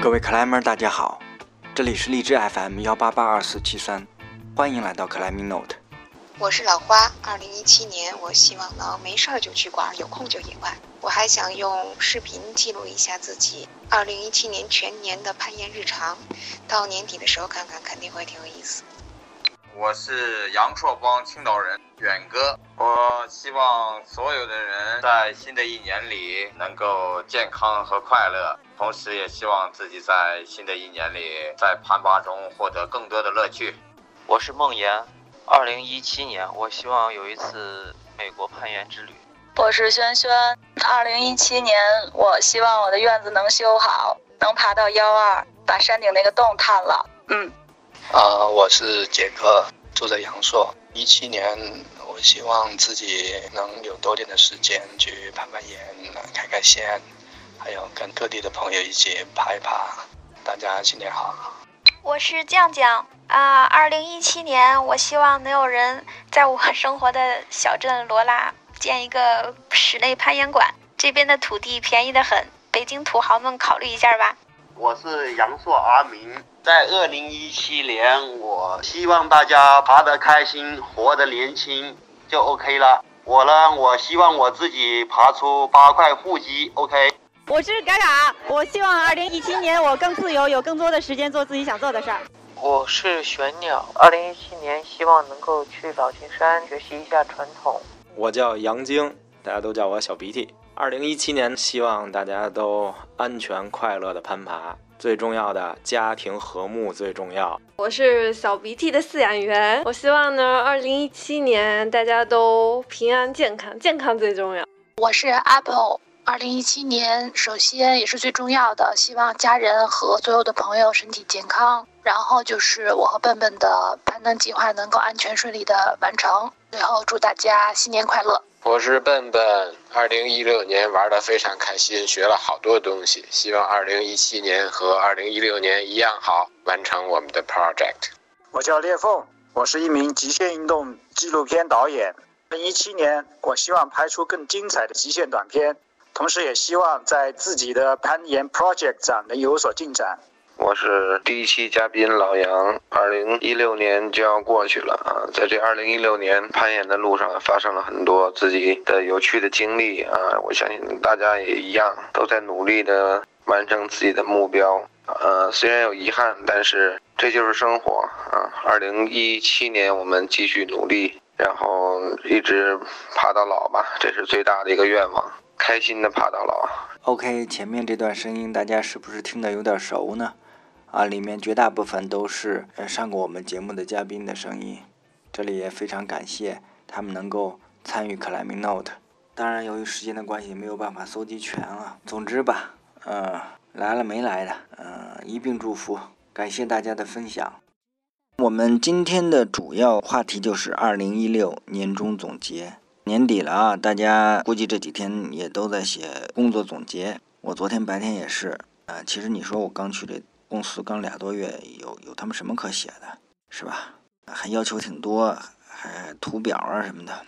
各位 climber，，大家好，这里是荔枝 FM 幺八八二四七三，欢迎来到 climbing note。我是老花，二零一七年，我希望能没事儿就去玩，有空就野外。我还想用视频记录一下自己二零一七年全年的攀岩日常，到年底的时候看看，肯定会挺有意思。我是杨硕光，青岛人，远哥。我希望所有的人在新的一年里能够健康和快乐，同时也希望自己在新的一年里在攀爬中获得更多的乐趣。我是梦岩，二零一七年，我希望有一次美国攀岩之旅。我是轩轩，二零一七年，我希望我的院子能修好，能爬到幺二，把山顶那个洞探了。嗯。啊，我是杰克，住在阳朔。一七年，我希望自己能有多点的时间去攀攀岩、开开线，还有跟各地的朋友一起爬一爬。大家新年好！我是酱酱啊，二零一七年，我希望能有人在我生活的小镇罗拉建一个室内攀岩馆。这边的土地便宜的很，北京土豪们考虑一下吧。我是阳朔阿明，在二零一七年，我希望大家爬得开心，活得年轻就 OK 了。我呢，我希望我自己爬出八块腹肌，OK。我是嘎嘎，我希望二零一七年我更自由，有更多的时间做自己想做的事儿。我是玄鸟，二零一七年希望能够去老君山学习一下传统。我叫杨晶，大家都叫我小鼻涕。二零一七年，希望大家都安全快乐的攀爬，最重要的家庭和睦最重要。我是小鼻涕的饲养员，我希望呢，二零一七年大家都平安健康，健康最重要。我是 Apple，二零一七年首先也是最重要的，希望家人和所有的朋友身体健康，然后就是我和笨笨的攀登计划能够安全顺利的完成。最后祝大家新年快乐。我是笨笨，二零一六年玩的非常开心，学了好多东西。希望二零一七年和二零一六年一样好，完成我们的 project。我叫裂缝，我是一名极限运动纪录片导演。二零一七年，我希望拍出更精彩的极限短片，同时也希望在自己的攀岩 project 上能有所进展。我是第一期嘉宾老杨，二零一六年就要过去了啊，在这二零一六年攀岩的路上发生了很多自己的有趣的经历啊，我相信大家也一样，都在努力的完成自己的目标。呃，虽然有遗憾，但是这就是生活啊。二零一七年我们继续努力，然后一直爬到老吧，这是最大的一个愿望，开心的爬到老。OK，前面这段声音大家是不是听得有点熟呢？啊，里面绝大部分都是呃上过我们节目的嘉宾的声音，这里也非常感谢他们能够参与克莱米 Note。当然，由于时间的关系，没有办法搜集全啊。总之吧，嗯，来了没来的，嗯，一并祝福，感谢大家的分享。我们今天的主要话题就是二零一六年终总结，年底了啊，大家估计这几天也都在写工作总结。我昨天白天也是，呃，其实你说我刚去这。公司刚俩多月，有有他们什么可写的，是吧？还要求挺多，还图表啊什么的，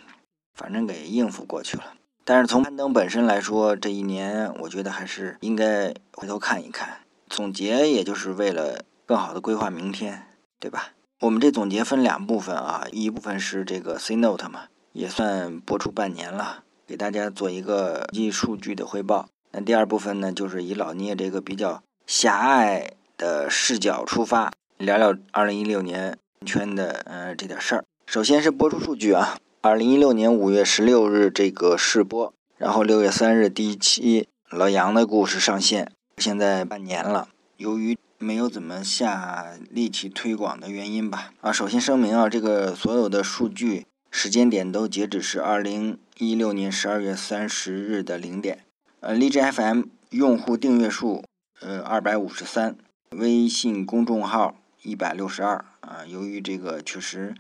反正给应付过去了。但是从攀登本身来说，这一年我觉得还是应该回头看一看，总结也就是为了更好的规划明天，对吧？我们这总结分两部分啊，一部分是这个 C Note 嘛，也算播出半年了，给大家做一个记数据的汇报。那第二部分呢，就是以老聂这个比较狭隘。的视角出发，聊聊二零一六年圈的呃这点事儿。首先是播出数据啊，二零一六年五月十六日这个试播，然后六月三日第一期老杨的故事上线，现在半年了。由于没有怎么下力气推广的原因吧，啊，首先声明啊，这个所有的数据时间点都截止是二零一六年十二月三十日的零点。呃，荔枝 FM 用户订阅数呃二百五十三。微信公众号一百六十二啊，由于这个确实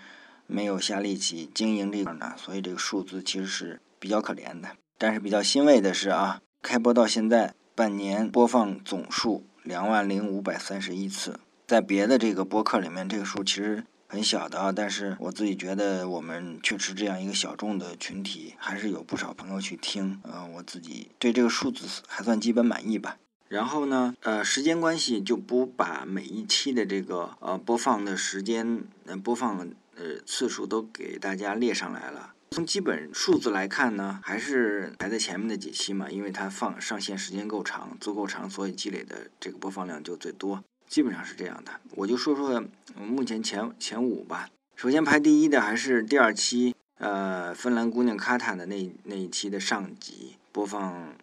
没有下力气经营这块呢，所以这个数字其实是比较可怜的。但是比较欣慰的是啊，开播到现在半年播放总数两万零五百三十一次，在别的这个播客里面，这个数其实很小的啊。但是我自己觉得我们确实这样一个小众的群体，还是有不少朋友去听。嗯，我自己对这个数字还算基本满意吧。然后呢，呃，时间关系就不把每一期的这个呃播放的时间、呃播放呃次数都给大家列上来了。从基本数字来看呢，还是排在前面的几期嘛，因为它放上线时间够长，足够长，所以积累的这个播放量就最多，基本上是这样的。我就说说目前前前五吧。首先排第一的还是第二期，呃，芬兰姑娘卡塔的那那一期的上集播放。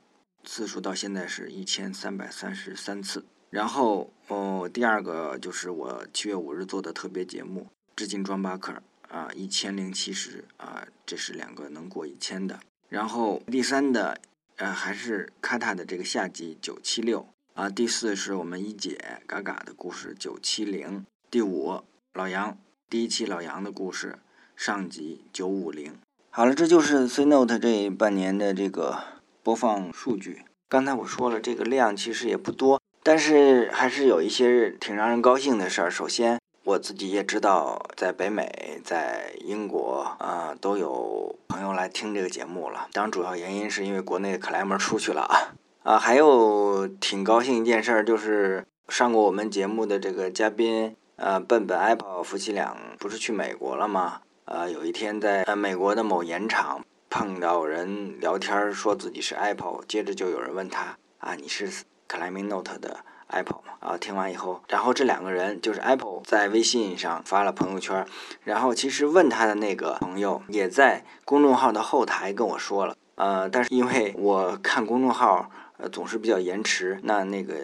次数到现在是一千三百三十三次，然后哦，第二个就是我七月五日做的特别节目，致敬庄巴克啊，一千零七十啊，这是两个能过一千的。然后第三的呃还是卡塔的这个夏季九七六啊，第四是我们一姐嘎嘎的故事九七零，第五老杨第一期老杨的故事上集九五零。好了，这就是 C Note 这半年的这个。播放数据，刚才我说了，这个量其实也不多，但是还是有一些挺让人高兴的事儿。首先，我自己也知道，在北美、在英国啊，都有朋友来听这个节目了。当然，主要原因是因为国内的克莱门出去了啊啊，还有挺高兴一件事儿，就是上过我们节目的这个嘉宾，呃，笨笨 Apple 夫妻俩不是去美国了吗？呃，有一天在呃美国的某盐场。碰到人聊天说自己是 Apple，接着就有人问他啊，你是 Climbing Note 的 Apple 吗？啊，听完以后，然后这两个人就是 Apple 在微信上发了朋友圈，然后其实问他的那个朋友也在公众号的后台跟我说了，呃，但是因为我看公众号呃总是比较延迟，那那个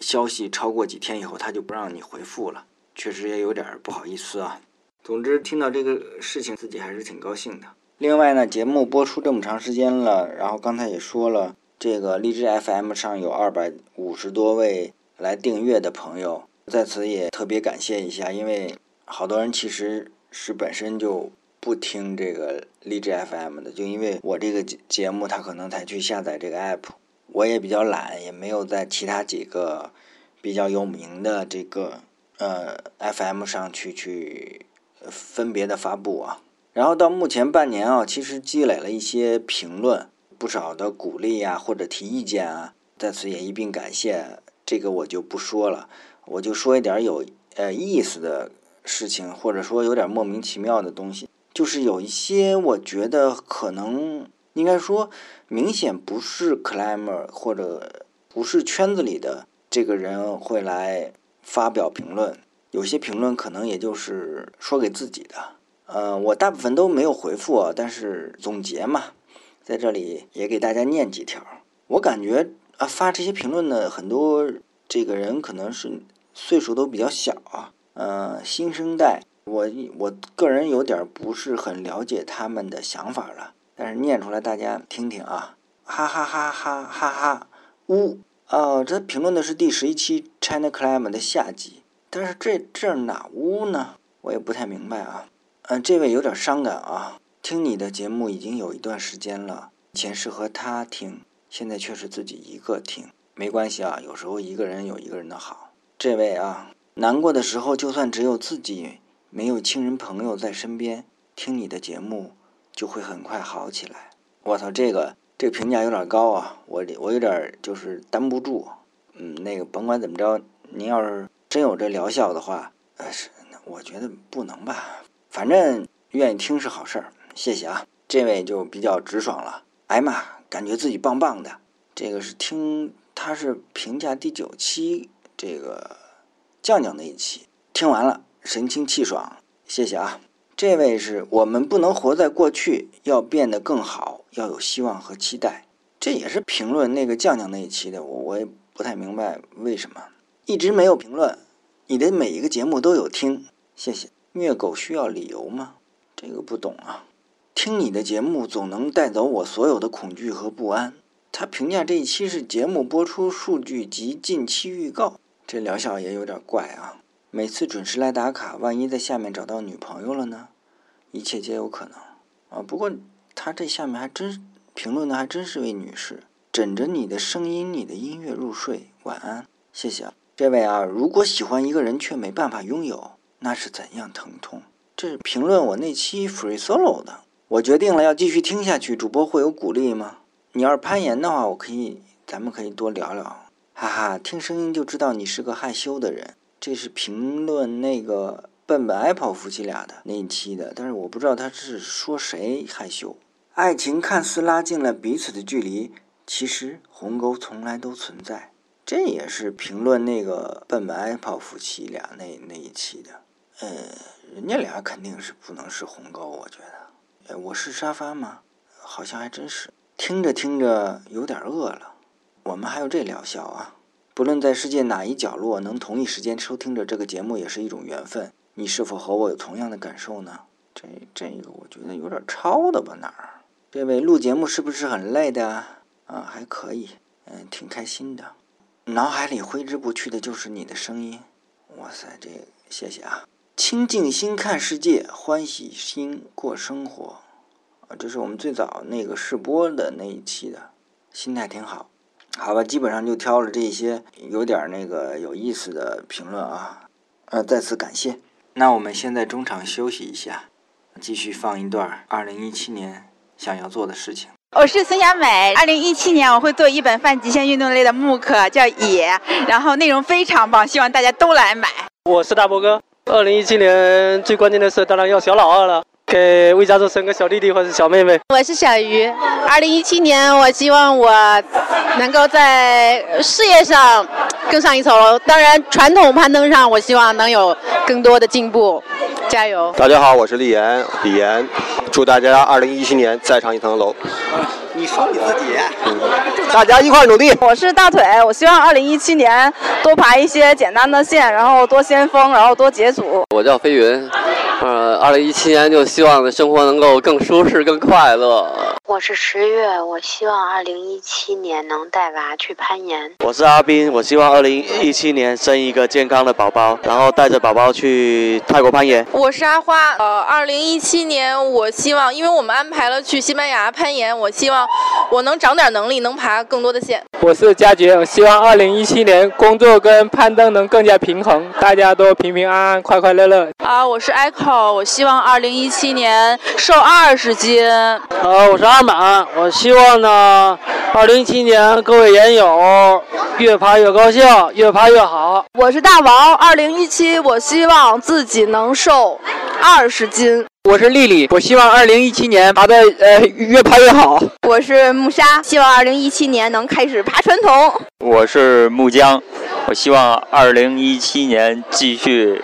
消息超过几天以后他就不让你回复了，确实也有点不好意思啊。总之听到这个事情，自己还是挺高兴的。另外呢，节目播出这么长时间了，然后刚才也说了，这个荔枝 FM 上有二百五十多位来订阅的朋友，在此也特别感谢一下，因为好多人其实是本身就不听这个荔枝 FM 的，就因为我这个节节目，他可能才去下载这个 app，我也比较懒，也没有在其他几个比较有名的这个呃 FM 上去去分别的发布啊。然后到目前半年啊，其实积累了一些评论，不少的鼓励呀，或者提意见啊，在此也一并感谢。这个我就不说了，我就说一点有呃意思的事情，或者说有点莫名其妙的东西。就是有一些我觉得可能应该说明显不是 climber 或者不是圈子里的这个人会来发表评论，有些评论可能也就是说给自己的。呃，我大部分都没有回复啊，但是总结嘛，在这里也给大家念几条。我感觉啊，发这些评论的很多这个人可能是岁数都比较小啊，呃，新生代。我我个人有点不是很了解他们的想法了，但是念出来大家听听啊，哈哈哈哈哈哈，呜，哦，这评论的是第十一期 China Climb 的下集，但是这这哪呜呢？我也不太明白啊。嗯，这位有点伤感啊。听你的节目已经有一段时间了，以前是和他听，现在却是自己一个听。没关系啊，有时候一个人有一个人的好。这位啊，难过的时候就算只有自己，没有亲人朋友在身边，听你的节目就会很快好起来。我操，这个这个评价有点高啊，我我有点就是担不住。嗯，那个甭管怎么着，您要是真有这疗效的话，呃，是，我觉得不能吧。反正愿意听是好事儿，谢谢啊。这位就比较直爽了，哎妈，感觉自己棒棒的。这个是听他是评价第九期这个酱酱那一期，听完了神清气爽，谢谢啊。这位是我们不能活在过去，要变得更好，要有希望和期待。这也是评论那个酱酱那一期的，我我也不太明白为什么一直没有评论。你的每一个节目都有听，谢谢。虐狗需要理由吗？这个不懂啊。听你的节目总能带走我所有的恐惧和不安。他评价这一期是节目播出数据及近期预告，这疗效也有点怪啊。每次准时来打卡，万一在下面找到女朋友了呢？一切皆有可能啊。不过他这下面还真评论的还真是位女士，枕着你的声音、你的音乐入睡，晚安，谢谢啊。这位啊，如果喜欢一个人却没办法拥有。那是怎样疼痛？这是评论我那期 free solo 的。我决定了要继续听下去。主播会有鼓励吗？你要是攀岩的话，我可以，咱们可以多聊聊。哈哈，听声音就知道你是个害羞的人。这是评论那个笨笨 Apple 夫妻俩的那一期的，但是我不知道他是说谁害羞。爱情看似拉近了彼此的距离，其实鸿沟从来都存在。这也是评论那个笨笨 Apple 夫妻俩那那一期的。呃，人家俩肯定是不能是鸿沟，我觉得。呃，我是沙发吗？好像还真是。听着听着有点饿了。我们还有这疗效啊！不论在世界哪一角落，能同一时间收听着这个节目，也是一种缘分。你是否和我有同样的感受呢？这这个我觉得有点超的吧？哪儿？这位录节目是不是很累的？啊，还可以，嗯，挺开心的。脑海里挥之不去的就是你的声音。哇塞，这谢谢啊！清静心看世界，欢喜心过生活。啊，这是我们最早那个试播的那一期的，心态挺好。好吧，基本上就挑了这些有点那个有意思的评论啊，呃，再次感谢。那我们现在中场休息一下，继续放一段二零一七年想要做的事情。我是孙雅美，二零一七年我会做一本泛极限运动类的木课，叫《野》，然后内容非常棒，希望大家都来买。我是大波哥，二零一七年最关键的是当然要小老二了。给魏家族生个小弟弟或者小妹妹。我是小鱼，二零一七年我希望我能够在事业上更上一层楼，当然传统攀登上我希望能有更多的进步，加油！大家好，我是李岩，李岩，祝大家二零一七年再上一层楼。你说你自己，大家一块努力。我是大腿，我希望二零一七年多爬一些简单的线，然后多先锋，然后多解组。我叫飞云。呃，二零一七年就希望生活能够更舒适、更快乐。我是十月，我希望二零一七年能带娃去攀岩。我是阿斌，我希望二零一七年生一个健康的宝宝，然后带着宝宝去泰国攀岩。我是阿花，呃，二零一七年我希望，因为我们安排了去西班牙攀岩，我希望我能长点能力，能爬更多的线。我是佳杰，我希望二零一七年工作跟攀登能更加平衡，大家都平平安安、快快乐乐。啊，我是 Echo，我希望二零一七年瘦二十斤。呃，我是阿满，我希望呢，二零一七年各位研友越爬越高兴，越爬越好。我是大王，二零一七我希望自己能瘦二十斤。我是丽丽，我希望二零一七年爬的呃越爬越好。我是木沙，希望二零一七年能开始爬传统。我是木江，我希望二零一七年继续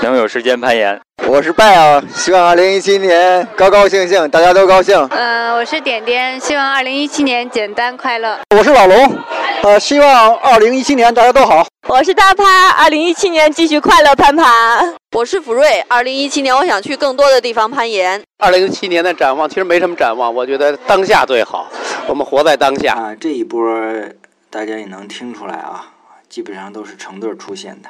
能有时间攀岩。我是拜啊，希望二零一七年高高兴兴，大家都高兴。嗯，我是点点，希望二零一七年简单快乐。我是老龙，呃，希望二零一七年大家都好。我是大趴，二零一七年继续快乐攀爬。我是福瑞，二零一七年我想去更多的地方攀岩。二零一七年的展望其实没什么展望，我觉得当下最好，我们活在当下。啊，这一波大家也能听出来啊，基本上都是成对出现的。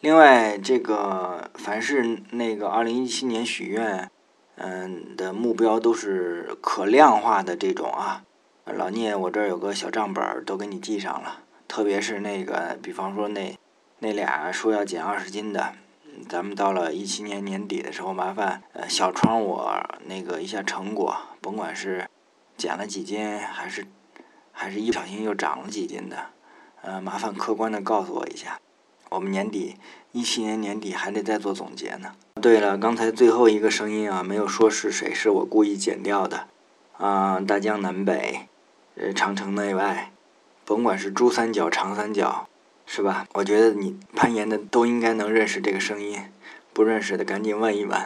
另外，这个凡是那个二零一七年许愿，嗯的目标都是可量化的这种啊。老聂，我这儿有个小账本，都给你记上了。特别是那个，比方说那那俩说要减二十斤的，咱们到了一七年年底的时候，麻烦呃小窗我那个一下成果，甭管是减了几斤，还是还是一不小心又长了几斤的，呃，麻烦客观的告诉我一下。我们年底一七年年底还得再做总结呢。对了，刚才最后一个声音啊，没有说是谁，是我故意剪掉的。啊，大江南北，呃，长城内外，甭管是珠三角、长三角，是吧？我觉得你攀岩的都应该能认识这个声音，不认识的赶紧问一问。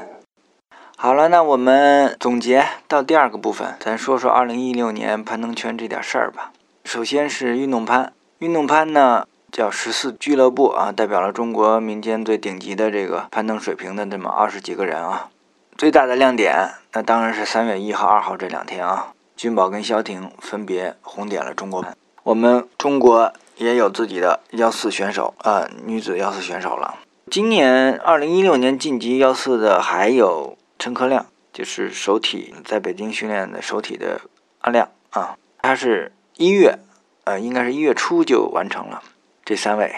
好了，那我们总结到第二个部分，咱说说二零一六年攀登圈这点事儿吧。首先是运动攀，运动攀呢。叫十四俱乐部啊，代表了中国民间最顶级的这个攀登水平的这么二十几个人啊。最大的亮点，那当然是三月一号、二号这两天啊，君宝跟肖婷分别红点了中国攀。我们中国也有自己的幺四选手啊，女子幺四选手了。今年二零一六年晋级幺四的还有陈科亮，就是首体在北京训练的首体的阿亮啊，他是一月，呃，应该是一月初就完成了。这三位，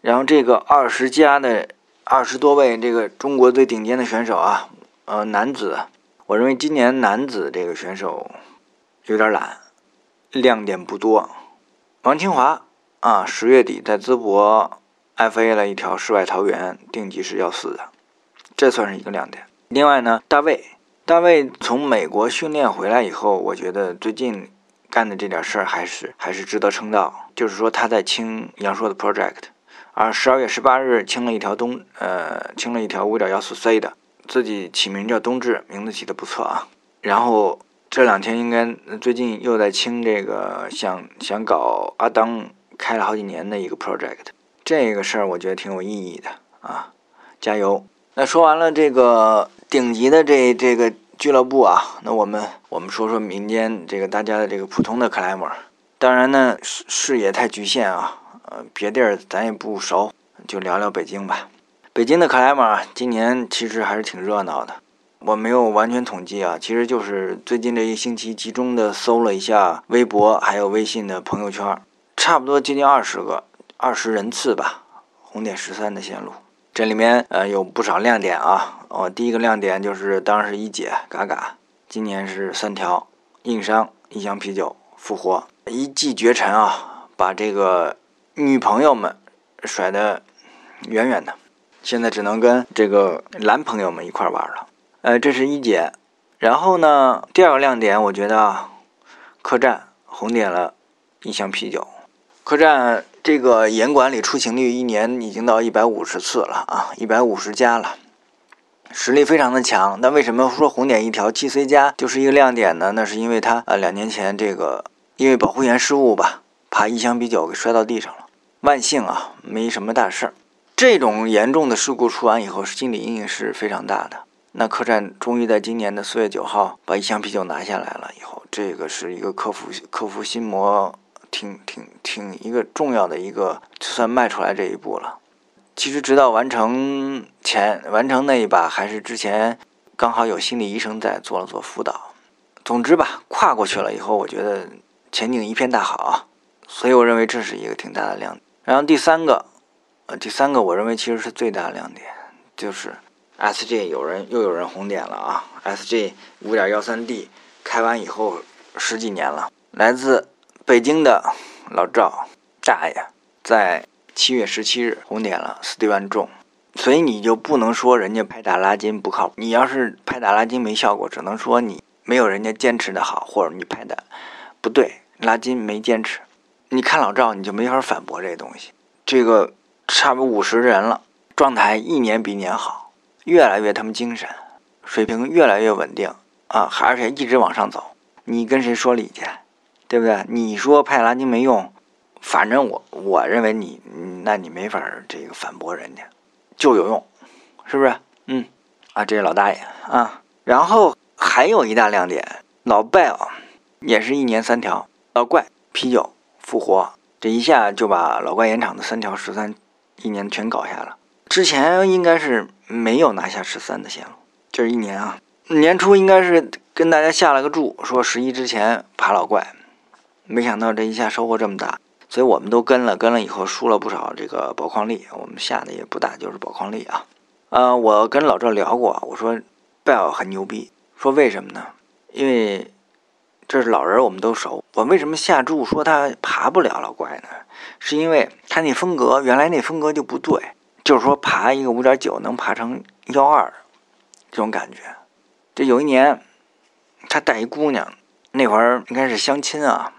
然后这个二十加的二十多位这个中国最顶尖的选手啊，呃，男子，我认为今年男子这个选手有点懒，亮点不多。王清华啊，十月底在淄博 FA 了一条世外桃源，定级是幺四的，这算是一个亮点。另外呢，大卫，大卫从美国训练回来以后，我觉得最近干的这点事儿还是还是值得称道。就是说他在清杨硕的 project，而十二月十八日清了一条东呃清了一条五点幺四 C 的，自己起名叫冬至，名字起的不错啊。然后这两天应该最近又在清这个想想搞阿当开了好几年的一个 project，这个事儿我觉得挺有意义的啊，加油！那说完了这个顶级的这这个俱乐部啊，那我们我们说说民间这个大家的这个普通的克莱默。当然呢视视野太局限啊，呃别地儿咱也不熟，就聊聊北京吧。北京的克莱默今年其实还是挺热闹的。我没有完全统计啊，其实就是最近这一星期集中的搜了一下微博还有微信的朋友圈，差不多接近二十个二十人次吧。红点十三的线路。这里面呃有不少亮点啊，哦，第一个亮点就是当时一姐嘎嘎，今年是三条硬伤一箱啤酒复活，一骑绝尘啊，把这个女朋友们甩得远远的，现在只能跟这个男朋友们一块玩了。呃，这是一姐，然后呢，第二个亮点我觉得啊，客栈红点了一箱啤酒，客栈。这个严管理出勤率一年已经到一百五十次了啊，一百五十家了，实力非常的强。那为什么说红点一条七 C 加就是一个亮点呢？那是因为他呃两年前这个因为保护员失误吧，把一箱啤酒给摔到地上了，万幸啊没什么大事儿。这种严重的事故出完以后，心理阴影是非常大的。那客栈终于在今年的四月九号把一箱啤酒拿下来了以后，这个是一个克服克服心魔。挺挺挺一个重要的一个，就算迈出来这一步了。其实直到完成前完成那一把，还是之前刚好有心理医生在做了做辅导。总之吧，跨过去了以后，我觉得前景一片大好，所以我认为这是一个挺大的亮点。然后第三个，呃，第三个我认为其实是最大的亮点，就是 SG 有人又有人红点了啊！SG 五点幺三 D 开完以后十几年了，来自。北京的老赵大爷在七月十七日红点了斯蒂万中，所以你就不能说人家拍打拉筋不靠谱。你要是拍打拉筋没效果，只能说你没有人家坚持的好，或者你拍的不对，拉筋没坚持。你看老赵，你就没法反驳这东西。这个差不多五十人了，状态一年比一年好，越来越他妈精神，水平越来越稳定啊，而且一直往上走。你跟谁说理去？对不对？你说派拉筋没用，反正我我认为你，那你没法这个反驳人家，就有用，是不是？嗯，啊，这是老大爷啊。然后还有一大亮点，老拜啊，也是一年三条，老怪啤酒复活，这一下就把老怪盐场的三条十三一年全搞下了。之前应该是没有拿下十三的线路，就是一年啊。年初应该是跟大家下了个注，说十一之前爬老怪。没想到这一下收获这么大，所以我们都跟了，跟了以后输了不少这个宝矿力，我们下的也不大，就是宝矿力啊。呃，我跟老赵聊过，我说贝尔很牛逼，说为什么呢？因为这是老人，我们都熟。我为什么下注说他爬不了老怪呢？是因为他那风格原来那风格就不对，就是说爬一个五点九能爬成幺二这种感觉。这有一年他带一姑娘，那会儿应该是相亲啊。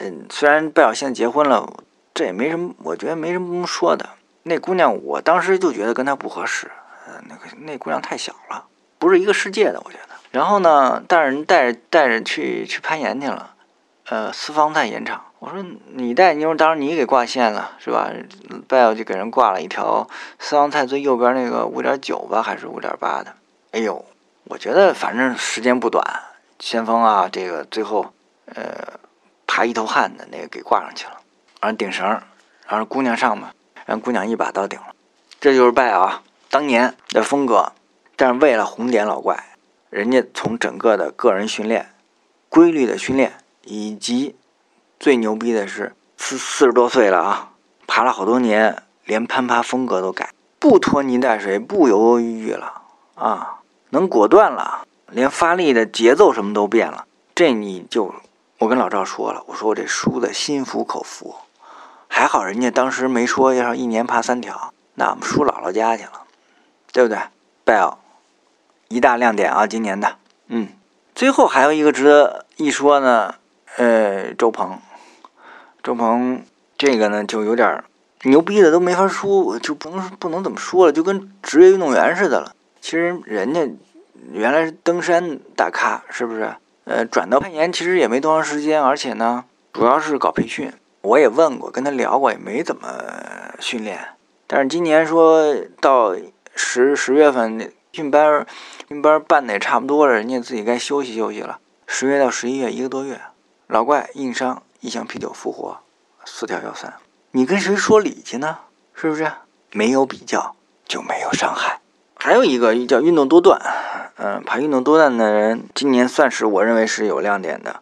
嗯，虽然贝尔现在结婚了，这也没什么，我觉得没什么说的。那姑娘，我当时就觉得跟她不合适，呃，那个那姑娘太小了，不是一个世界的，我觉得。然后呢，带人带着带着去去攀岩去了，呃，四方在岩场。我说你带妞，当然你给挂线了，是吧？贝尔就给人挂了一条四方菜最右边那个五点九吧，还是五点八的？哎呦，我觉得反正时间不短，先锋啊，这个最后，呃。爬一头汗的那个给挂上去了，完顶绳，然后姑娘上嘛，让姑娘一把刀顶了，这就是拜啊当年的风格。但是为了红点老怪，人家从整个的个人训练、规律的训练，以及最牛逼的是四四十多岁了啊，爬了好多年，连攀爬风格都改，不拖泥带水，不犹犹豫豫了啊，能果断了，连发力的节奏什么都变了，这你就。我跟老赵说了，我说我这输的心服口服，还好人家当时没说要一年爬三条，那我们输姥姥家去了，对不对？Bell，一大亮点啊，今年的，嗯，最后还有一个值得一说呢，呃，周鹏，周鹏这个呢就有点牛逼的都没法说，就不能不能怎么说了，就跟职业运动员似的了。其实人家原来是登山大咖，是不是？呃，转到攀岩其实也没多长时间，而且呢，主要是搞培训。我也问过，跟他聊过，也没怎么训练。但是今年说到十十月份训班，训班办的也差不多了，人家自己该休息休息了。十月到十一月一个多月，老怪硬伤一箱啤酒复活，四条幺三，你跟谁说理去呢？是不是？没有比较就没有伤害。还有一个叫运动多段，嗯，爬运动多段的人，今年算是我认为是有亮点的。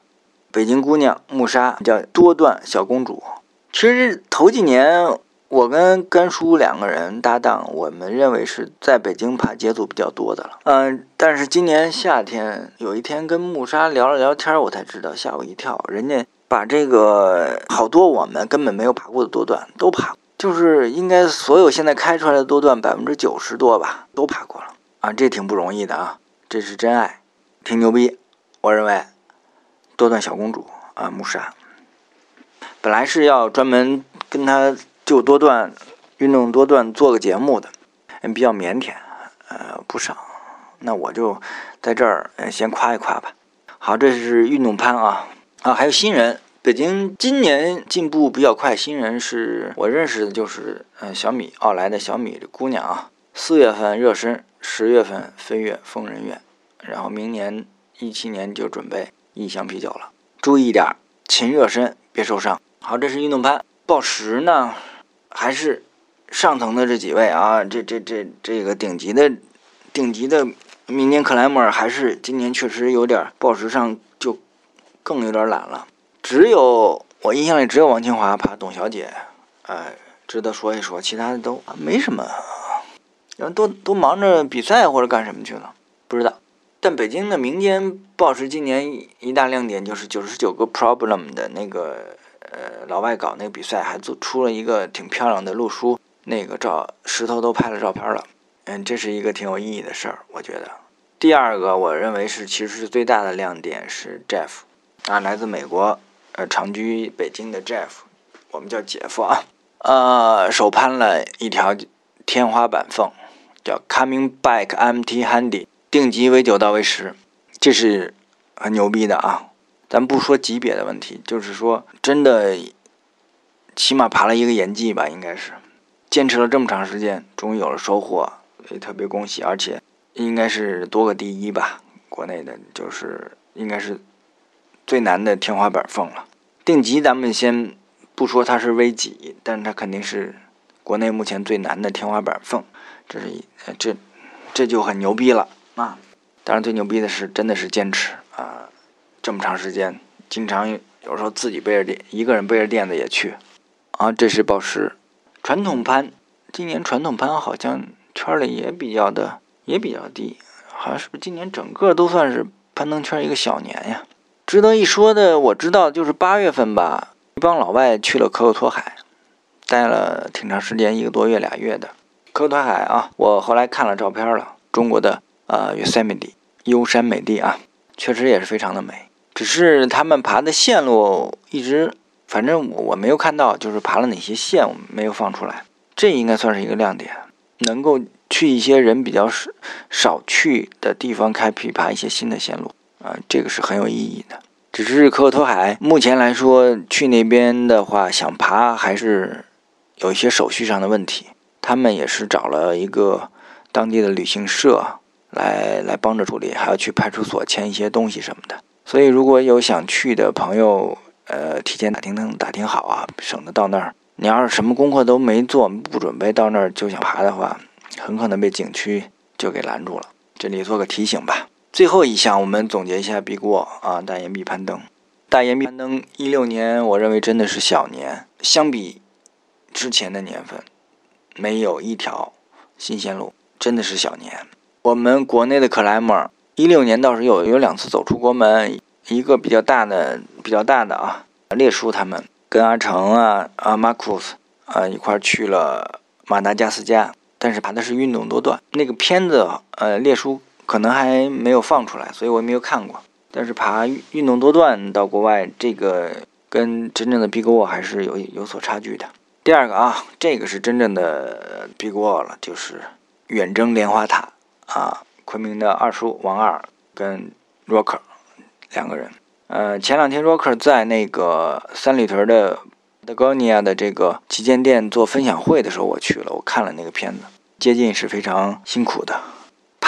北京姑娘木沙叫多段小公主。其实头几年我跟甘叔两个人搭档，我们认为是在北京爬节奏比较多的了。嗯，但是今年夏天有一天跟木沙聊了聊天，我才知道，吓我一跳，人家把这个好多我们根本没有爬过的多段都爬。就是应该所有现在开出来的多段百分之九十多吧，都爬过了啊，这挺不容易的啊，这是真爱，挺牛逼。我认为多段小公主啊，木沙，本来是要专门跟他就多段运动多段做个节目的，人比较腼腆，呃，不少。那我就在这儿先夸一夸吧。好，这是运动攀啊啊，还有新人。北京今年进步比较快，新人是我认识的，就是嗯小米奥莱的小米的姑娘啊。四月份热身，十月份飞跃疯人院，然后明年一七年就准备一箱啤酒了。注意点，勤热身，别受伤。好，这是运动攀报时呢，还是上层的这几位啊？这这这这个顶级的顶级的明年克莱默还是今年确实有点报时上就更有点懒了。只有我印象里只有王清华怕董小姐，哎，值得说一说，其他的都没什么，人都都忙着比赛或者干什么去了，不知道。但北京的民间报时今年一大亮点就是九十九个 problem 的那个呃老外搞那个比赛，还做出了一个挺漂亮的路书，那个照石头都拍了照片了，嗯，这是一个挺有意义的事儿，我觉得。第二个我认为是其实是最大的亮点是 Jeff，啊，来自美国。呃，长居北京的 Jeff，我们叫姐夫啊，呃，手攀了一条天花板缝，叫 Coming Back Empty Handy，定级为九到为十，这是很牛逼的啊。咱不说级别的问题，就是说真的，起码爬了一个演技吧，应该是坚持了这么长时间，终于有了收获，也特别恭喜，而且应该是多个第一吧，国内的就是应该是。最难的天花板缝了，定级咱们先不说它是 V 几，但是它肯定是国内目前最难的天花板缝，这是一这这就很牛逼了啊！当然最牛逼的是真的是坚持啊，这么长时间，经常有时候自己背着垫，一个人背着垫子也去啊。这是报时，传统攀，今年传统攀好像圈里也比较的也比较低，好像是不是今年整个都算是攀登圈一个小年呀？值得一说的，我知道就是八月份吧，一帮老外去了可可托海，待了挺长时间，一个多月俩月的。可可托海啊，我后来看了照片了，中国的呃 Yosemite 优山美地啊，确实也是非常的美。只是他们爬的线路一直，反正我我没有看到，就是爬了哪些线我没有放出来，这应该算是一个亮点，能够去一些人比较少少去的地方开辟爬一些新的线路。啊，这个是很有意义的。只是可可托海目前来说，去那边的话，想爬还是有一些手续上的问题。他们也是找了一个当地的旅行社来来帮着处理，还要去派出所签一些东西什么的。所以，如果有想去的朋友，呃，提前打听打听好啊，省得到那儿你要是什么功课都没做，不准备到那儿就想爬的话，很可能被景区就给拦住了。这里做个提醒吧。最后一项，我们总结一下必过啊，大岩壁攀登。大岩壁攀登一六年，我认为真的是小年，相比之前的年份，没有一条新线路，真的是小年。我们国内的克莱默一六年倒是有有两次走出国门，一个比较大的比较大的啊，列叔他们跟阿成啊、啊 Marcus 啊一块去了马达加斯加，但是爬的是运动多段。那个片子呃列叔可能还没有放出来，所以我也没有看过。但是爬运动多段到国外，这个跟真正的 Big Wall 还是有有所差距的。第二个啊，这个是真正的 Big Wall 了，就是远征莲花塔啊，昆明的二叔王二跟 Rocker 两个人。呃，前两天 Rocker 在那个三里屯的 g 高尼亚的这个旗舰店做分享会的时候，我去了，我看了那个片子，接近是非常辛苦的。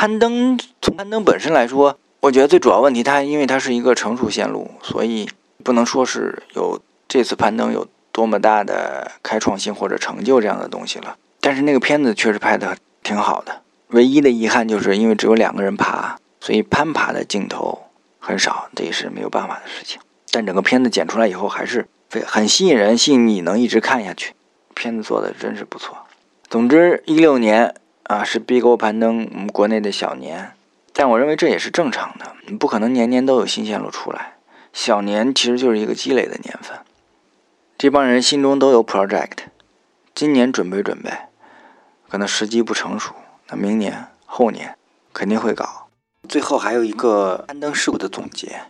攀登从攀登本身来说。我觉得最主要问题，它因为它是一个成熟线路，所以不能说是有这次攀登有多么大的开创性或者成就这样的东西了。但是那个片子确实拍的挺好的，唯一的遗憾就是因为只有两个人爬，所以攀爬的镜头很少，这也是没有办法的事情。但整个片子剪出来以后还是非很吸引人，吸引你能一直看下去。片子做的真是不错。总之，一六年啊是 Big O 攀登我们国内的小年。但我认为这也是正常的，你不可能年年都有新线路出来。小年其实就是一个积累的年份，这帮人心中都有 project，今年准备准备，可能时机不成熟，那明年后年肯定会搞。最后还有一个攀登事故的总结，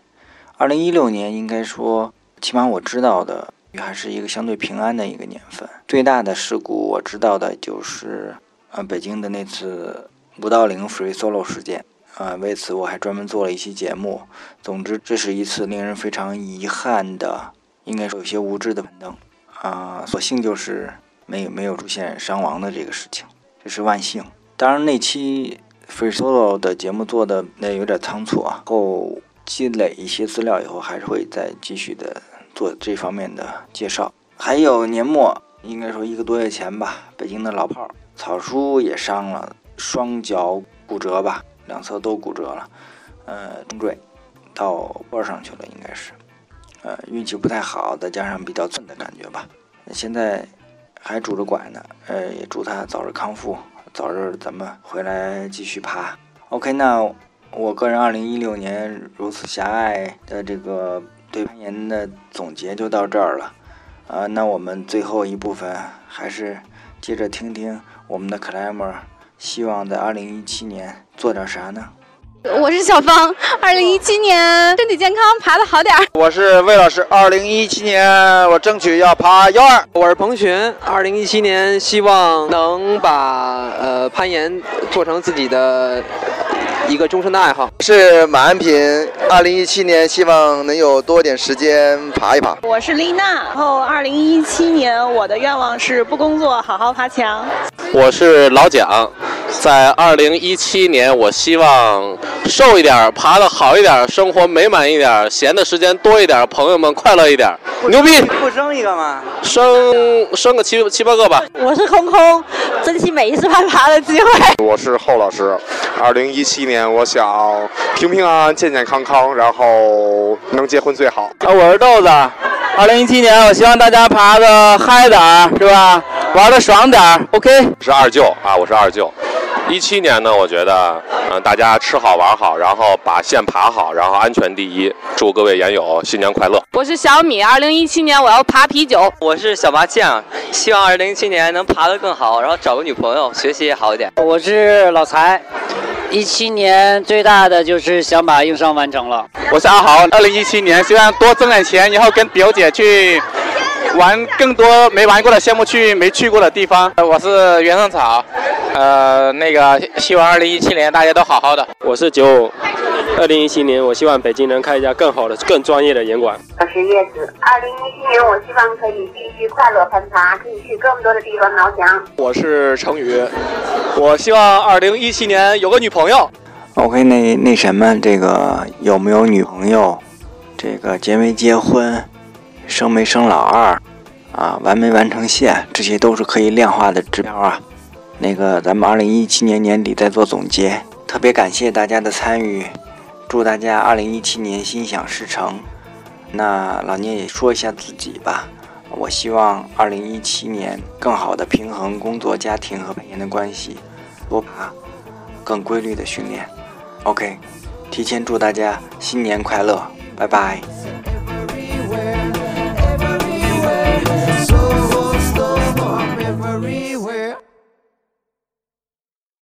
二零一六年应该说，起码我知道的还是一个相对平安的一个年份。最大的事故我知道的就是，呃，北京的那次五到零 free solo 事件。啊，为此我还专门做了一期节目。总之，这是一次令人非常遗憾的，应该说有些无知的攀登。啊，所幸就是没有没有出现伤亡的这个事情，这是万幸。当然，那期 free solo 的节目做的那有点仓促啊，够积累一些资料以后，还是会再继续的做这方面的介绍。还有年末，应该说一个多月前吧，北京的老炮草叔也伤了，双脚骨折吧。两侧都骨折了，呃，中坠到坡上去了，应该是，呃，运气不太好，再加上比较寸的感觉吧。现在还拄着拐呢，呃，也祝他早日康复，早日咱们回来继续爬。OK，那我个人二零一六年如此狭隘的这个对攀岩的总结就到这儿了，啊，那我们最后一部分还是接着听听我们的 climber。希望在二零一七年做点啥呢？我是小芳，二零一七年身体健康，爬的好点儿。我是魏老师，二零一七年我争取要爬幺二。我是彭群，二零一七年希望能把呃攀岩做成自己的。一个终身的爱好是马安平。二零一七年希望能有多点时间爬一爬。我是丽娜，然后二零一七年我的愿望是不工作，好好爬墙。我是老蒋，在二零一七年我希望瘦一点，爬的好一点，生活美满一点，闲的时间多一点，朋友们快乐一点。牛逼！不生一个吗？生生个七七八个吧。我是空空，珍惜每一次攀爬的机会。我是后老师，二零一七年。我想平平安安、健健康康，然后能结婚最好。啊，我是豆子。二零一七年，我希望大家爬的嗨点儿，是吧？玩的爽点儿。OK。我是二舅啊，我是二舅。一七年呢，我觉得，嗯，大家吃好玩好，然后把线爬好，然后安全第一。祝各位研友新年快乐。我是小米，二零一七年我要爬啤酒。我是小麻将，希望二零一七年能爬得更好，然后找个女朋友，学习也好一点。我是老财。一七年最大的就是想把硬伤完成了。我是阿豪，二零一七年希望多挣点钱，然后跟表姐去玩更多没玩过的项目，去没去过的地方。我是袁胜草，呃，那个希望二零一七年大家都好好的。我是九五。二零一七年，我希望北京能开一家更好的、更专业的严馆。我是叶子。二零一七年，我希望可以继续快乐攀爬，可以去更多的地方翱翔。我是程宇，我希望二零一七年有个女朋友。OK，那那什么，这个有没有女朋友？这个结没结婚？生没生老二？啊，完没完成线？这些都是可以量化的指标啊。那个，咱们二零一七年年底再做总结。特别感谢大家的参与。祝大家二零一七年心想事成。那老聂也说一下自己吧。我希望二零一七年更好的平衡工作、家庭和攀岩的关系，多爬，更规律的训练。OK，提前祝大家新年快乐，拜拜。So